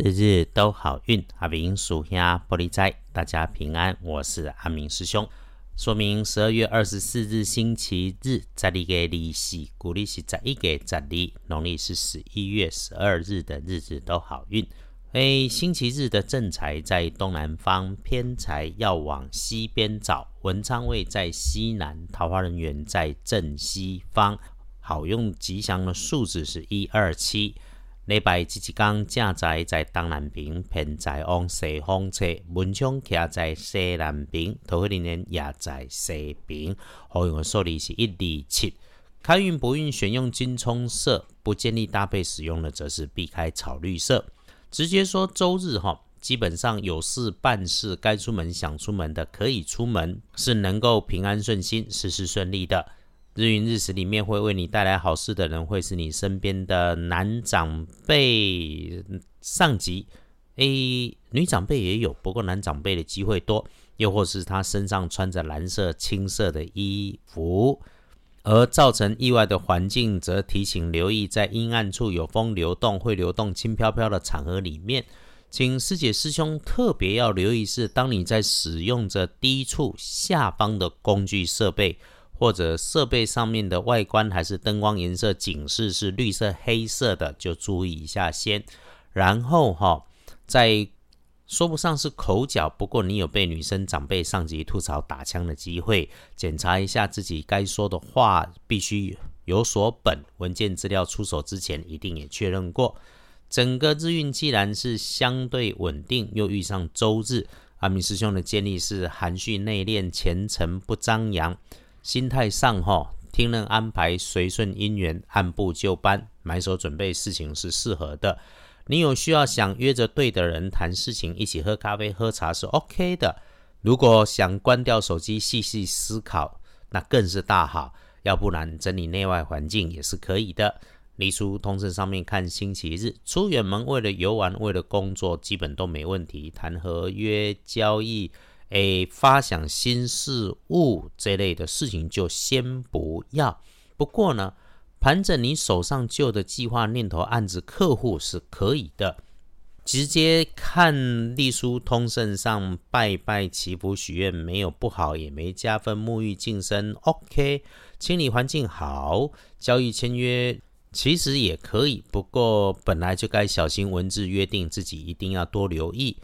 日日都好运，阿明属下玻璃斋，大家平安。我是阿明师兄。说明十二月二十四日星期日，在历个利息，古历是在一个在历，农历是十一月十二日的日子都好运。诶，星期日的正财在东南方，偏财要往西边找。文昌位在西南，桃花人员在正西方。好用吉祥的数字是一二七。礼拜即一天，正在在东南边，偏在往西方侧，文昌徛在西南边，桃花人也在西边。好用的数字是一二七。开运不运选用金葱色，不建议搭配使用的则是避开草绿色。直接说周日哈，基本上有事办事，该出门想出门的可以出门，是能够平安顺心，事事顺利的。日运日时里面会为你带来好事的人，会是你身边的男长辈、上级。诶，女长辈也有，不过男长辈的机会多。又或是他身上穿着蓝色、青色的衣服，而造成意外的环境，则提醒留意，在阴暗处有风流动、会流动、轻飘飘的场合里面，请师姐师兄特别要留意是，当你在使用着低处下方的工具设备。或者设备上面的外观还是灯光颜色警示是绿色、黑色的，就注意一下先。然后哈，在说不上是口角，不过你有被女生长辈、上级吐槽打枪的机会，检查一下自己该说的话必须有所本，文件资料出手之前一定也确认过。整个日运既然是相对稳定，又遇上周日，阿明师兄的建议是含蓄内敛、虔诚不张扬。心态上，哈，听人安排，随顺因缘，按部就班，埋手准备事情是适合的。你有需要想约着对的人谈事情，一起喝咖啡、喝茶是 OK 的。如果想关掉手机，细细思考，那更是大好。要不然整理内外环境也是可以的。例书通知上面看星期日出远门，为了游玩，为了工作，基本都没问题。谈合约交易。诶，发想新事物这类的事情就先不要。不过呢，盘整你手上旧的计划、念头、案子、客户是可以的。直接看隶书通胜上拜拜祈福许愿，没有不好，也没加分。沐浴净身，OK。清理环境好，交易签约其实也可以。不过本来就该小心文字约定，自己一定要多留意。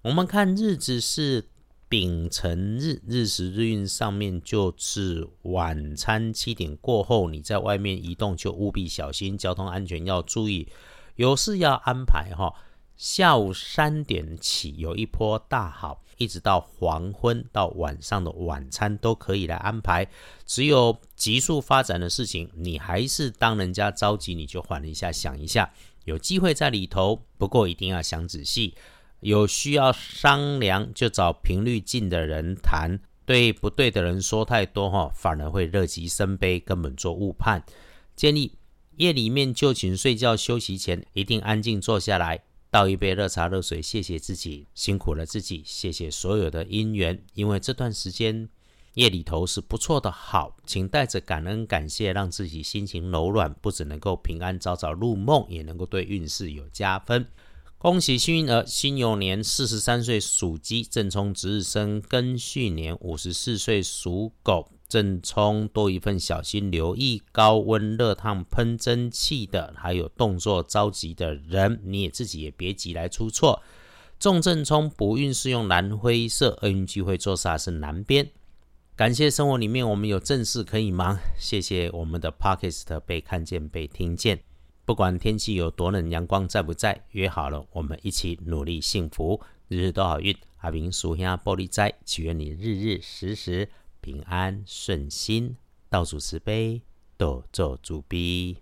我们看日子是。丙辰日日时日运上面就是晚餐七点过后，你在外面移动就务必小心，交通安全要注意，有事要安排哈。下午三点起有一波大好，一直到黄昏到晚上的晚餐都可以来安排。只有急速发展的事情，你还是当人家着急，你就缓一下，想一下，有机会在里头，不过一定要想仔细。有需要商量，就找频率近的人谈。对不对的人说太多，哈，反而会乐极生悲，根本做误判。建议夜里面就寝睡觉休息前，一定安静坐下来，倒一杯热茶热水，谢谢自己辛苦了自己，谢谢所有的因缘。因为这段时间夜里头是不错的，好，请带着感恩感谢，让自己心情柔软，不只能够平安早早入梦，也能够对运势有加分。恭喜幸运儿，辛酉年四十三岁属鸡，正冲值日生庚戌年五十四岁属狗，正冲多一份小心留意，高温热烫喷蒸汽的，还有动作着急的人，你也自己也别急来出错。重正冲不运是用蓝灰色，厄运聚会做煞是南边。感谢生活里面我们有正事可以忙，谢谢我们的 Podcast 被看见被听见。不管天气有多冷，阳光在不在，约好了，我们一起努力幸福，日日都好运。阿明属下玻璃斋，祈愿你日日时时平安顺心，倒数慈悲，多做主逼。